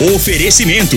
Oferecimento: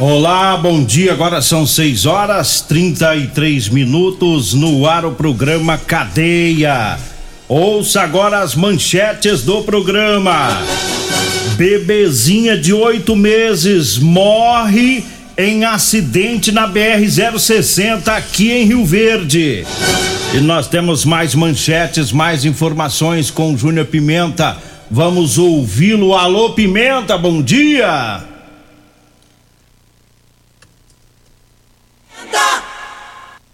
Olá, bom dia. Agora são 6 horas 33 minutos no ar o programa Cadeia. Ouça agora as manchetes do programa. Bebezinha de oito meses morre em acidente na BR-060 aqui em Rio Verde. E nós temos mais manchetes, mais informações com Júnior Pimenta. Vamos ouvi-lo. Alô, Pimenta, bom dia.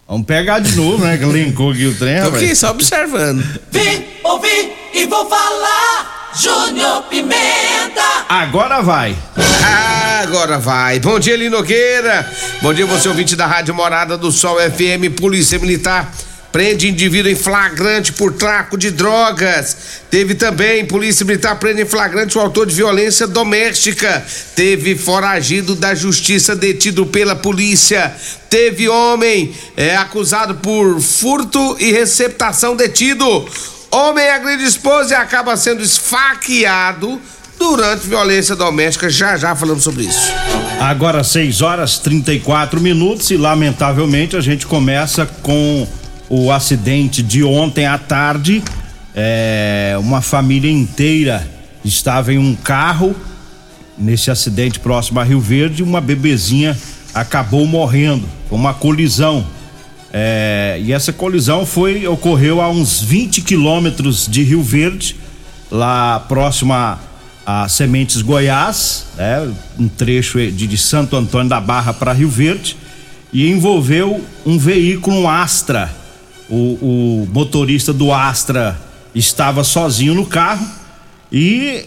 Vamos pegar de novo, né? Que linkou aqui o trem, Tô rapaz. aqui só observando. Vim, ouvi e vou falar. Júnior Pimenta. Agora vai. Ah, agora vai. Bom dia, Linogueira. Bom dia, você ouvinte da Rádio Morada do Sol FM, Polícia Militar. Prende indivíduo em flagrante por traco de drogas. Teve também Polícia Militar prende em flagrante o autor de violência doméstica. Teve foragido da justiça detido pela polícia. Teve homem é, acusado por furto e receptação detido. Homem agride esposa e acaba sendo esfaqueado durante violência doméstica. Já já falamos sobre isso. Agora 6 horas 34 minutos e lamentavelmente a gente começa com o acidente de ontem à tarde. É, uma família inteira estava em um carro nesse acidente próximo a Rio Verde, uma bebezinha acabou morrendo. Foi uma colisão. É, e essa colisão foi ocorreu a uns 20 quilômetros de Rio Verde, lá próximo a, a Sementes Goiás, né, um trecho de, de Santo Antônio da Barra para Rio Verde, e envolveu um veículo, um Astra. O, o motorista do Astra estava sozinho no carro e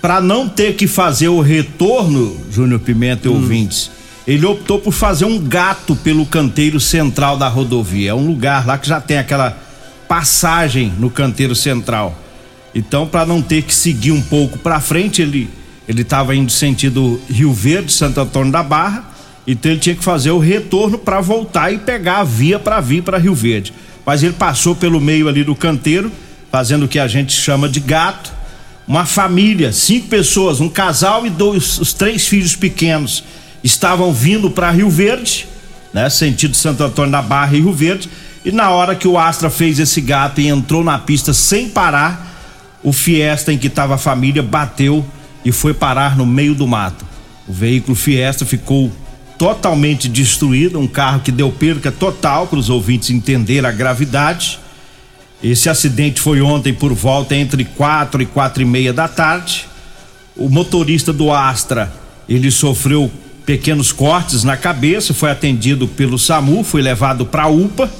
para não ter que fazer o retorno, Júnior Pimenta e ouvintes, ele optou por fazer um gato pelo canteiro central da rodovia. É um lugar lá que já tem aquela passagem no canteiro central. Então, para não ter que seguir um pouco para frente, ele ele estava indo sentido Rio Verde, Santo Antônio da Barra, então ele tinha que fazer o retorno para voltar e pegar a via para vir para Rio Verde. Mas ele passou pelo meio ali do canteiro, fazendo o que a gente chama de gato. Uma família, cinco pessoas, um casal e dois, os três filhos pequenos estavam vindo para Rio Verde, né? Sentido Santo Antônio da Barra e Rio Verde. E na hora que o Astra fez esse gato e entrou na pista sem parar, o Fiesta em que estava a família bateu e foi parar no meio do mato. O veículo Fiesta ficou totalmente destruído, um carro que deu perca total para os ouvintes entenderem a gravidade. Esse acidente foi ontem por volta entre quatro e quatro e meia da tarde. O motorista do Astra, ele sofreu pequenos cortes na cabeça, foi atendido pelo SAMU, foi levado para a UPA.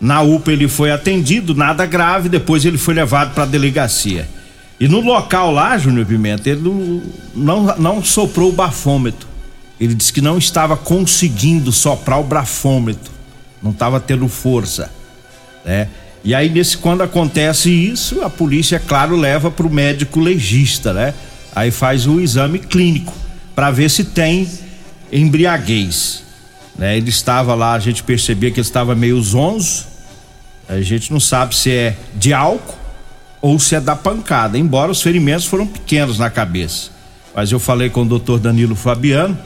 Na UPA ele foi atendido, nada grave, depois ele foi levado para a delegacia. E no local lá, Júnior Pimenta, ele não, não soprou o bafômetro. Ele disse que não estava conseguindo soprar o bafômetro, não estava tendo força, né? E aí, nesse, quando acontece isso, a polícia, é claro, leva para o médico legista, né? Aí faz o exame clínico para ver se tem embriaguez. Né? Ele estava lá, a gente percebia que ele estava meio zonzo. A gente não sabe se é de álcool ou se é da pancada, embora os ferimentos foram pequenos na cabeça. Mas eu falei com o doutor Danilo Fabiano,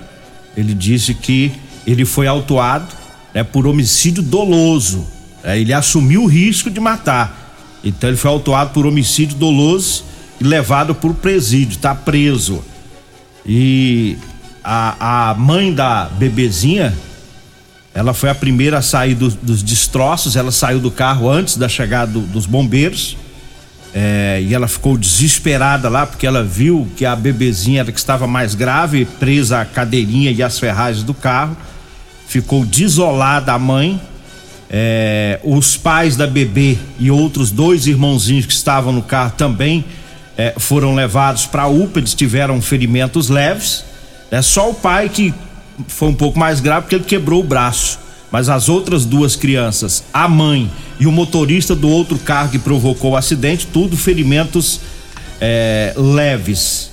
ele disse que ele foi autuado né, por homicídio doloso. Né, ele assumiu o risco de matar. Então ele foi autuado por homicídio doloso e levado por presídio, está preso. E a, a mãe da bebezinha, ela foi a primeira a sair do, dos destroços, ela saiu do carro antes da chegada do, dos bombeiros. É, e ela ficou desesperada lá porque ela viu que a bebezinha era que estava mais grave, presa à cadeirinha e às ferragens do carro. Ficou desolada a mãe. É, os pais da bebê e outros dois irmãozinhos que estavam no carro também é, foram levados para a UPA, eles tiveram ferimentos leves. É só o pai que foi um pouco mais grave porque ele quebrou o braço. Mas as outras duas crianças, a mãe e o motorista do outro carro que provocou o acidente, tudo ferimentos é, leves.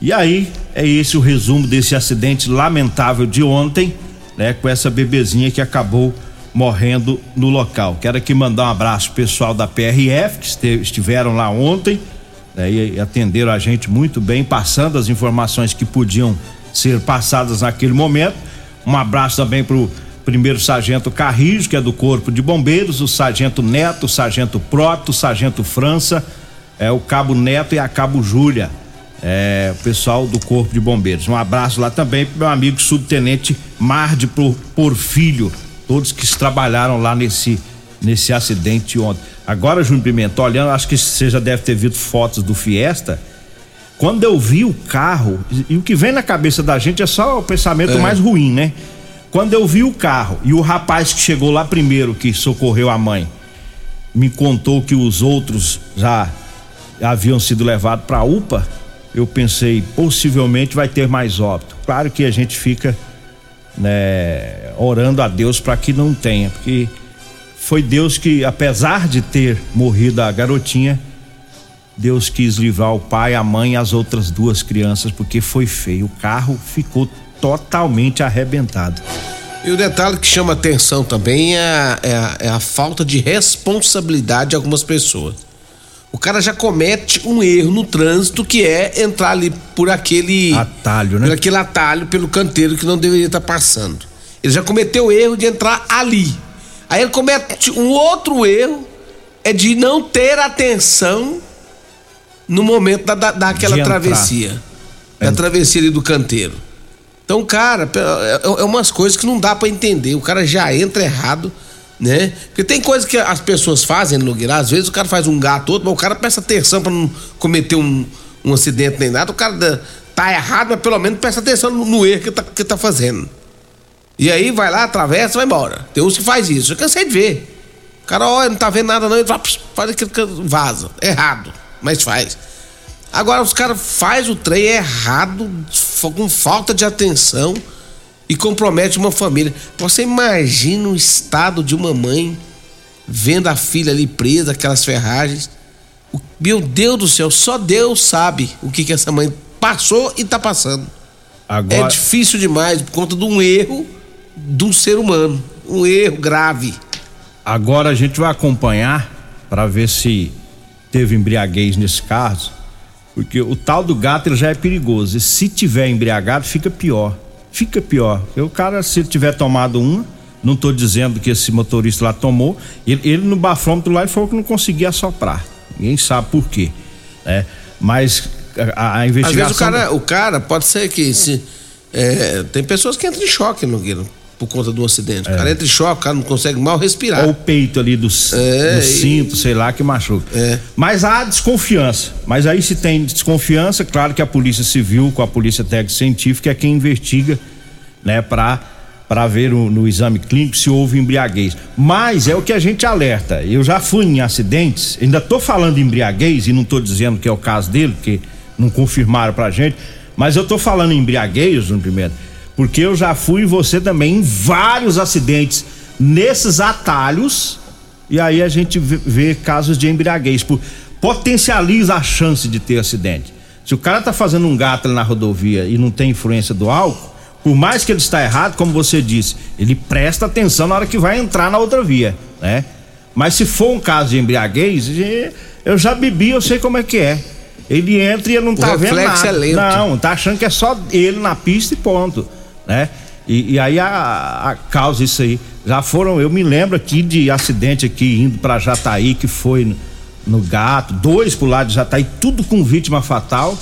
E aí é esse o resumo desse acidente lamentável de ontem, né, com essa bebezinha que acabou morrendo no local. Quero aqui mandar um abraço pessoal da PRF que estiveram lá ontem né, e atenderam a gente muito bem, passando as informações que podiam ser passadas naquele momento. Um abraço também pro primeiro sargento Carrijo, que é do Corpo de Bombeiros, o sargento Neto, o sargento Proto, o sargento França, é, o cabo Neto e a cabo Júlia, é, o pessoal do Corpo de Bombeiros. Um abraço lá também pro meu amigo subtenente Marde Porfilho, todos que trabalharam lá nesse nesse acidente ontem. Agora, Júnior Pimenta, olhando, acho que você já deve ter visto fotos do Fiesta. Quando eu vi o carro, e o que vem na cabeça da gente é só o pensamento é. mais ruim, né? Quando eu vi o carro e o rapaz que chegou lá primeiro, que socorreu a mãe, me contou que os outros já haviam sido levados para a UPA, eu pensei, possivelmente vai ter mais óbito. Claro que a gente fica né, orando a Deus para que não tenha, porque foi Deus que, apesar de ter morrido a garotinha, Deus quis livrar o pai, a mãe e as outras duas crianças, porque foi feio. O carro ficou totalmente arrebentado. E o detalhe que chama atenção também é a, é, a, é a, falta de responsabilidade de algumas pessoas. O cara já comete um erro no trânsito que é entrar ali por aquele atalho, né? Por aquele atalho pelo canteiro que não deveria estar passando. Ele já cometeu o erro de entrar ali. Aí ele comete um outro erro é de não ter atenção no momento da, da daquela travessia. Da é. travessia ali do canteiro. Então, cara, é, é umas coisas que não dá para entender. O cara já entra errado, né? Porque tem coisas que as pessoas fazem no Guirá, às vezes o cara faz um gato outro, mas o cara presta atenção para não cometer um, um acidente nem nada. O cara tá errado, mas pelo menos presta atenção no, erro que tá, que tá fazendo. E aí vai lá, atravessa, vai embora. Tem uns que faz isso. Eu cansei de ver. O cara, olha, não tá vendo nada não, ele faz aquilo que vaza. Errado, mas faz. Agora os caras faz o trem errado, com falta de atenção e compromete uma família. Você imagina o estado de uma mãe vendo a filha ali presa, aquelas ferragens. Meu Deus do céu, só Deus sabe o que, que essa mãe passou e tá passando. Agora... É difícil demais por conta de um erro de um ser humano. Um erro grave. Agora a gente vai acompanhar para ver se teve embriaguez nesse caso porque o tal do gato ele já é perigoso. E se tiver embriagado, fica pior. Fica pior. Porque o cara, se tiver tomado uma, não estou dizendo que esse motorista lá tomou, ele, ele no bafômetro lá ele falou que não conseguia assoprar. Ninguém sabe por quê. Né? Mas a, a investigação. Às vezes o cara, o cara pode ser que se. É, tem pessoas que entram em choque, Nogueira por conta do acidente. É. O cara entra em choque, o cara não consegue mal respirar. Ou o peito ali do, é, do cinto, e... sei lá, que machuca. É. Mas há desconfiança. Mas aí se tem desconfiança, claro que a Polícia Civil, com a Polícia Técnica Científica, é quem investiga, né, pra, pra ver no, no exame clínico se houve embriaguez. Mas é o que a gente alerta. Eu já fui em acidentes, ainda tô falando em embriaguez e não tô dizendo que é o caso dele, porque não confirmaram pra gente, mas eu tô falando em embriaguez, no primeiro porque eu já fui você também em vários acidentes nesses atalhos E aí a gente vê, casos de embriaguez. Por, potencializa a chance de ter acidente. Se o cara tá fazendo um gato na rodovia e não tem influência do álcool, por mais que ele está errado, como você disse, ele presta atenção na hora que vai entrar na outra via, né? Mas se for um caso de embriaguez, eu já bebi, eu sei como é que é. Ele entra e ele não O tá vendo reflexo nada. é lento. Não, tá achando que é só ele na pista e ponto, né? E, e aí a, a causa isso aí. Já foram, eu me lembro aqui de acidente aqui indo pra Jataí que foi no, no gato, dois pro lado de Jataí, tudo com vítima fatal.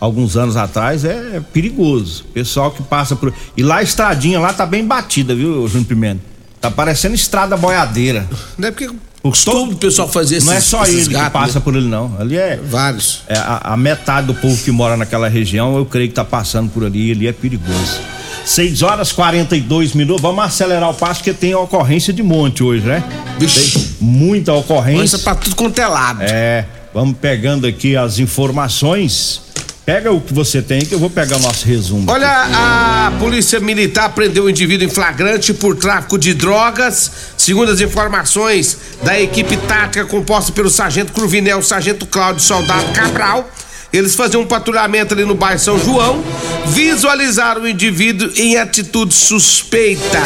Alguns anos atrás é perigoso. Pessoal que passa por. E lá a estradinha lá tá bem batida, viu, Júnior Pimenta? Tá parecendo estrada boiadeira. Não é porque O costume do pessoal fazer esses não é só ele gatos, que passa né? por ele, não. Ali é, Vários. é a, a metade do povo que mora naquela região, eu creio que tá passando por ali, ali é perigoso. 6 horas 42 minutos, vamos acelerar o passo porque tem ocorrência de monte hoje, né? Vixe. Tem muita ocorrência. Pra tudo quanto é lado. É, vamos pegando aqui as informações. Pega o que você tem que eu vou pegar o nosso resumo. Olha, a polícia militar prendeu o indivíduo em flagrante por tráfico de drogas. Segundo as informações da equipe tática composta pelo sargento Cruvinel, sargento Cláudio soldado Cabral, eles faziam um patrulhamento ali no bairro São João, visualizaram o indivíduo em atitude suspeita.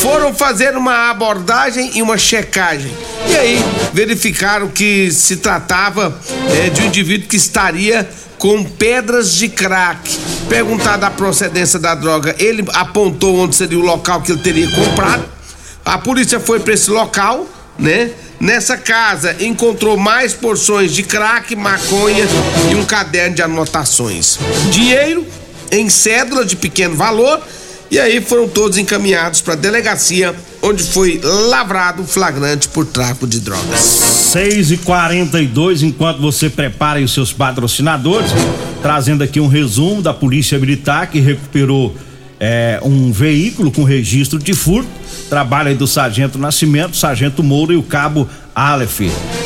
Foram fazer uma abordagem e uma checagem. E aí verificaram que se tratava eh, de um indivíduo que estaria com pedras de crack. Perguntada a procedência da droga, ele apontou onde seria o local que ele teria comprado. A polícia foi para esse local, né? Nessa casa encontrou mais porções de crack, maconha e um caderno de anotações. Dinheiro em cédula de pequeno valor e aí foram todos encaminhados para a delegacia onde foi lavrado flagrante por tráfico de drogas. 6 e 42 enquanto você prepara os seus patrocinadores, trazendo aqui um resumo da Polícia Militar que recuperou é, um veículo com registro de furto. Trabalho aí do Sargento Nascimento, Sargento Moura e o Cabo Aleph.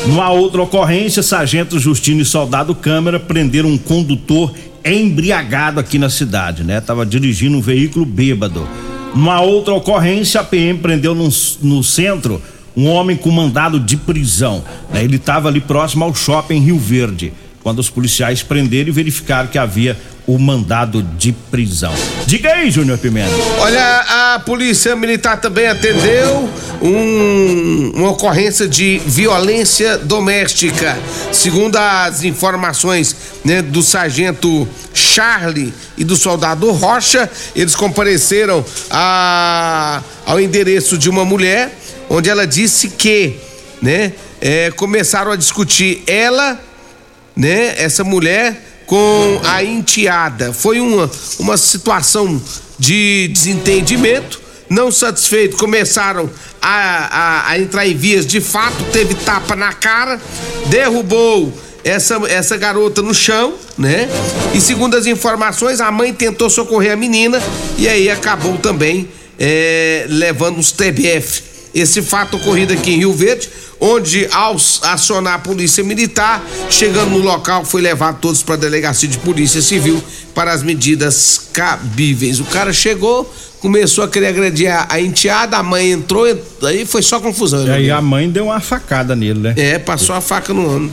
Numa outra ocorrência, Sargento Justino e Soldado Câmara prenderam um condutor embriagado aqui na cidade, né? Tava dirigindo um veículo bêbado. Numa outra ocorrência, a PM prendeu no, no centro um homem com mandado de prisão. né? Ele estava ali próximo ao shopping Rio Verde, quando os policiais prenderam e verificaram que havia o mandado de prisão. Diga aí, Júnior Pimenta. Olha, a polícia militar também atendeu um- uma ocorrência de violência doméstica. Segundo as informações né, do sargento Charlie e do soldado Rocha, eles compareceram a- ao endereço de uma mulher, onde ela disse que, né, é, começaram a discutir ela né, essa mulher com a enteada. Foi uma, uma situação de desentendimento. Não satisfeito, começaram a, a, a entrar em vias de fato. Teve tapa na cara, derrubou essa, essa garota no chão, né? E segundo as informações, a mãe tentou socorrer a menina e aí acabou também é, levando os TBF. Esse fato ocorrido aqui em Rio Verde, onde ao acionar a polícia militar, chegando no local, foi levado todos para a delegacia de polícia civil para as medidas cabíveis. O cara chegou, começou a querer agredir a, a enteada, a mãe entrou, ent- aí foi só confusão. E né? aí a mãe deu uma facada nele, né? É, passou a faca no ano.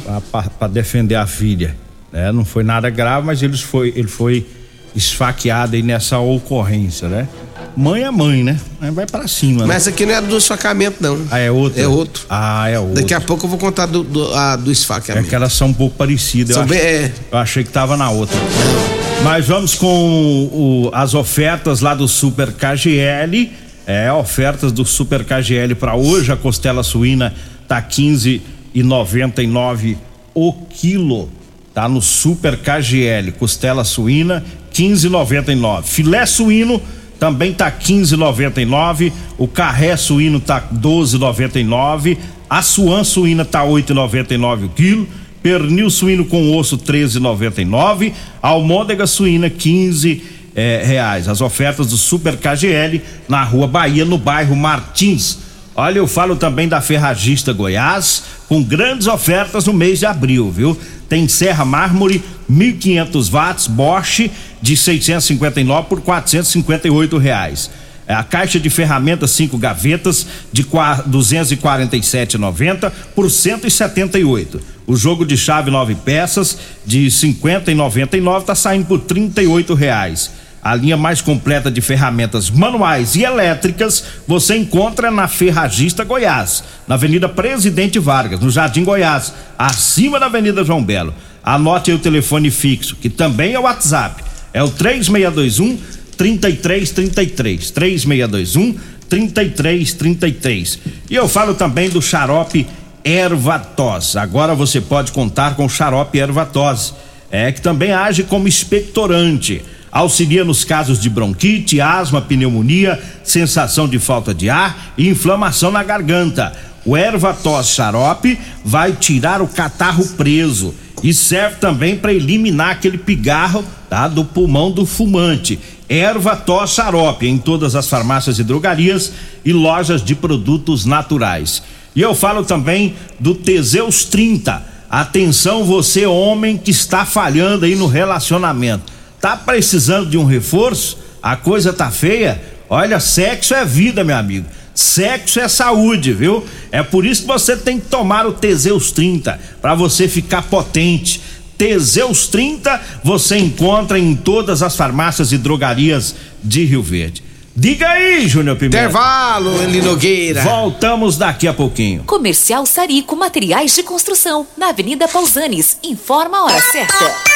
para defender a filha. né? Não foi nada grave, mas ele foi, ele foi esfaqueado aí nessa ocorrência, né? Mãe é mãe, né? Vai para cima, né? Mas aqui não é do esfacamento, não. Ah, é outro? É outro. Ah, é outro. Daqui a pouco eu vou contar do, do, a- do É que elas são um pouco parecidas. São eu, bem- achei, é. eu achei que tava na outra. Mas vamos com o- as ofertas lá do Super KGL. É, ofertas do Super KGL para hoje. A costela suína tá 15 e 99 o quilo. Tá no Super KGL. Costela suína 15,99. Filé suíno também tá 15,99. O carré suíno tá 12,99. A suã suína tá 8,99 o quilo. Pernil suíno com osso 13,99. Almôndega suína 15 eh, reais. As ofertas do Super KGL na Rua Bahia, no bairro Martins. Olha, eu falo também da Ferragista Goiás, com grandes ofertas no mês de abril, viu? Tem Serra Mármore 1500 watts Bosch de 659 por 458 reais. É a caixa de ferramentas cinco gavetas de 247,90 por 178. O jogo de chave nove peças de 50 e 99 tá saindo por 38 reais. A linha mais completa de ferramentas manuais e elétricas você encontra na Ferragista Goiás, na Avenida Presidente Vargas, no Jardim Goiás, acima da Avenida João Belo. Anote aí o telefone fixo, que também é o WhatsApp. É o 3621 3333. 3621 3333. E eu falo também do xarope Ervatos. Agora você pode contar com o xarope Ervatos, é que também age como expectorante. Auxilia nos casos de bronquite, asma, pneumonia, sensação de falta de ar e inflamação na garganta. O Ervatos xarope vai tirar o catarro preso e serve também para eliminar aquele pigarro tá, do pulmão do fumante. Erva tos xarope em todas as farmácias e drogarias e lojas de produtos naturais. E eu falo também do Teseus 30. Atenção você homem que está falhando aí no relacionamento. Tá precisando de um reforço? A coisa tá feia? Olha, sexo é vida, meu amigo. Sexo é saúde, viu? É por isso que você tem que tomar o Teseus 30 para você ficar potente. Teseus 30 você encontra em todas as farmácias e drogarias de Rio Verde. Diga aí, Júnior Pimenta. Intervalo, Eli Nogueira. Voltamos daqui a pouquinho. Comercial Sarico Materiais de Construção, na Avenida Pausanes. Informa a hora certa.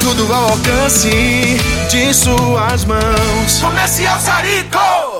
tudo ao alcance de suas mãos. Comercial Sarico.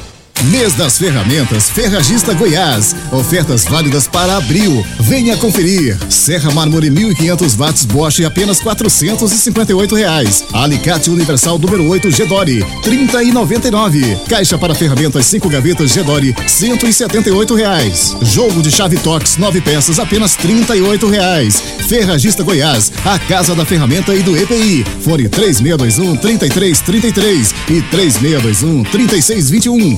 Mês das Ferramentas Ferragista Goiás. Ofertas válidas para abril. Venha conferir. Serra Mármore 1500 watts Bosch apenas 458 reais. Alicate Universal número 8 Gedore 30 e 99. Caixa para ferramentas 5 gavetas Gedore 178 reais. Jogo de chave Tox 9 peças apenas 38 reais. Ferragista Goiás, a casa da ferramenta e do EPI. Fone 3621 3333 e 3621 3621.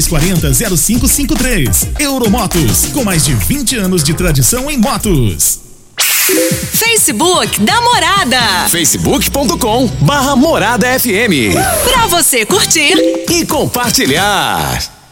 99240 0553. Euromotos, com mais de 20 anos de tradição em motos. Facebook da Morada. facebook.com barra Morada FM. Pra você curtir E compartilhar.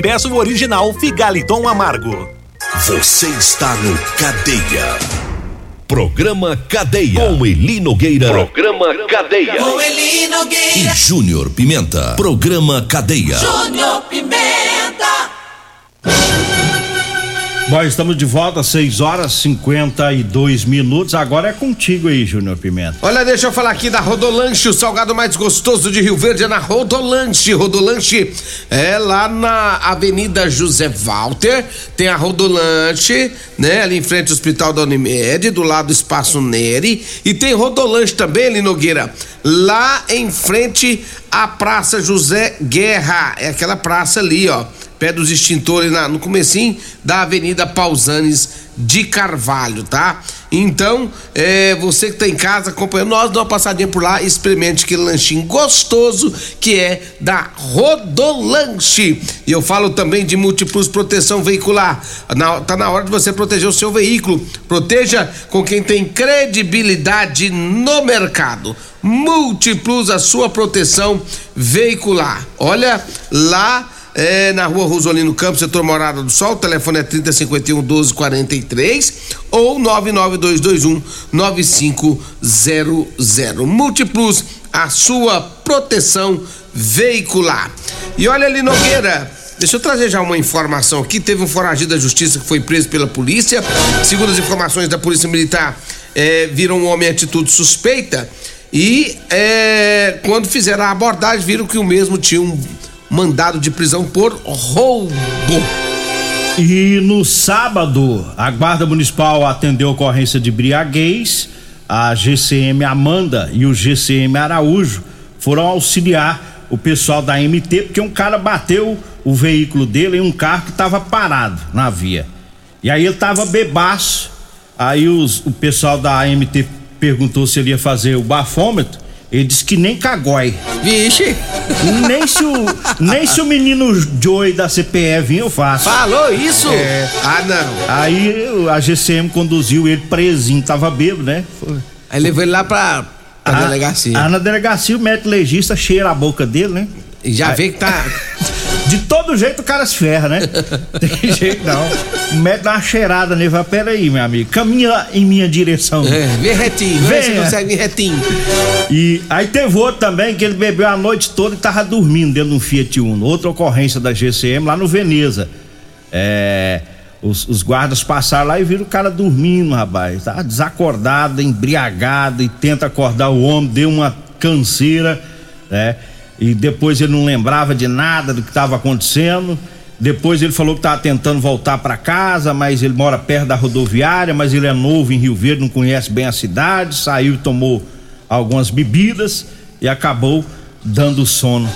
e peça o original Figaliton Amargo. Você está no Cadeia. Programa Cadeia. Com Eli Nogueira. Programa Cadeia. Com Eli Nogueira. E Júnior Pimenta. Programa Cadeia. Júnior Pimenta. Bom, estamos de volta, 6 horas 52 minutos. Agora é contigo aí, Júnior Pimenta. Olha, deixa eu falar aqui da Rodolanche, o salgado mais gostoso de Rio Verde é na Rodolanche. Rodolanche é lá na Avenida José Walter, tem a Rodolanche, né? Ali em frente ao Hospital da Unimed, do lado do Espaço Neri. E tem Rodolanche também, ali Nogueira, lá em frente à Praça José Guerra. É aquela praça ali, ó pé dos extintores na, no comecinho da Avenida Pausanes de Carvalho, tá? Então, é, você que tá em casa acompanhando nós, dá uma passadinha por lá, experimente aquele lanchinho gostoso que é da Rodolanche. E eu falo também de Multiplus Proteção Veicular. Na, tá na hora de você proteger o seu veículo. Proteja com quem tem credibilidade no mercado. Múltiplos a sua proteção veicular. Olha lá é, na rua Rosolino Campos, setor Morada do Sol, o telefone é 3051 1243 ou 99221 9500. Múltiplos, a sua proteção veicular. E olha ali, Nogueira. Deixa eu trazer já uma informação aqui. Teve um foragido da justiça que foi preso pela polícia. Segundo as informações da Polícia Militar, é, viram um homem em atitude suspeita. E é, quando fizeram a abordagem, viram que o mesmo tinha um mandado de prisão por roubo. E no sábado, a Guarda Municipal atendeu a ocorrência de briaguez. A GCM Amanda e o GCM Araújo foram auxiliar o pessoal da MT, porque um cara bateu o veículo dele em um carro que estava parado na via. E aí ele estava bebaço. Aí os, o pessoal da AMT perguntou se ele ia fazer o bafômetro. Ele disse que nem cagói. Vixe! Nem se o, nem se o menino Joey da CPE vir, eu faço. Falou isso? É. Ah, não. Aí a GCM conduziu ele presinho, tava bêbado, né? Foi. Aí levou ele lá pra, pra Ah, delegacia. Ah, na delegacia o médico legista cheira a boca dele, né? E já Aí- vê que tá. De todo jeito o cara se ferra, né? Tem jeito não. O médico dá uma cheirada nele, fala, peraí, meu amigo, caminha em minha direção. É, vem retinho, vê se consegue vir retinho. E aí teve outro também que ele bebeu a noite toda e tava dormindo dentro de um Fiat Uno. Outra ocorrência da GCM lá no Veneza. É, os, os guardas passaram lá e viram o cara dormindo, rapaz. Tava desacordado, embriagado e tenta acordar o homem, deu uma canseira, né? E depois ele não lembrava de nada do que estava acontecendo. Depois ele falou que estava tentando voltar para casa, mas ele mora perto da rodoviária, mas ele é novo em Rio Verde, não conhece bem a cidade, saiu e tomou algumas bebidas e acabou dando sono.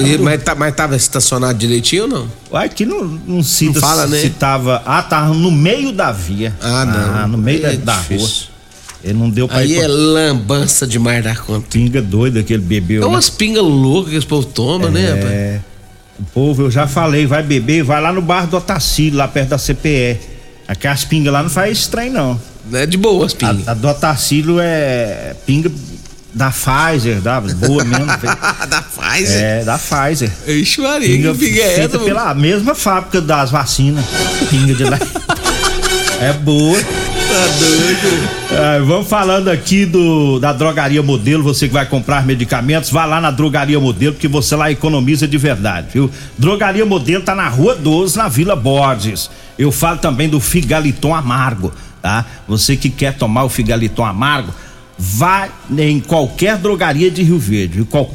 E, mas, tá, mas tava estacionado direitinho ou não? Aqui não, não cita Não fala, se, né? se tava. Ah, tava no meio da via. Ah, não. no meio É da, da rua. Ele não deu pra Aí ir é pra- lambança demais da conta. pinga doida que ele bebeu. É né? umas pingas loucas que esse povo toma, né, rapaz? É. O povo, eu já falei, vai beber, vai lá no bar do Otacílio, lá perto da CPE. Aqui as pingas lá não faz estranho, não. Não é de boa as pingas. A, a do Otacílio é pinga da Pfizer, da boa mesmo. da Pfizer? É, da Pfizer. Ixi, Maria, que pinga é feita essa, pela mesma fábrica das vacinas. Pinga de lá. É boa. Tá doido. É, vamos falando aqui do da Drogaria Modelo, você que vai comprar medicamentos, vá lá na Drogaria Modelo, porque você lá economiza de verdade, viu? Drogaria Modelo tá na Rua 12, na Vila Borges. Eu falo também do Figaliton Amargo, tá? Você que quer tomar o Figaliton Amargo, vá em qualquer drogaria de Rio Verde. Qual,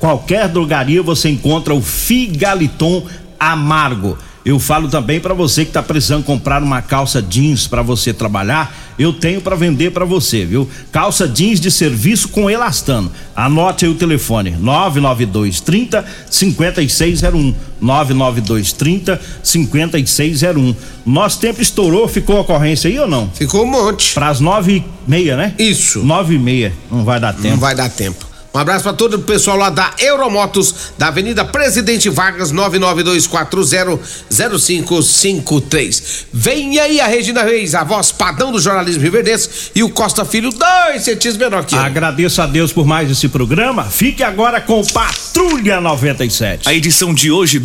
qualquer drogaria você encontra o Figaliton Amargo. Eu falo também para você que está precisando comprar uma calça jeans para você trabalhar, eu tenho para vender para você, viu? Calça jeans de serviço com elastano. Anote aí o telefone: 992 30 5601. 992 30 5601. Nosso tempo estourou, ficou ocorrência aí ou não? Ficou um monte. Para as nove e meia, né? Isso. Nove e meia. Não vai dar tempo. Não vai dar tempo. Um abraço para todo o pessoal lá da Euromotos, da Avenida Presidente Vargas, 992400553. Vem aí a Regina Reis, a voz padrão do jornalismo riverdense e o Costa Filho, dois centímetros menor que eu. Agradeço a Deus por mais esse programa. Fique agora com Patrulha 97. A edição de hoje do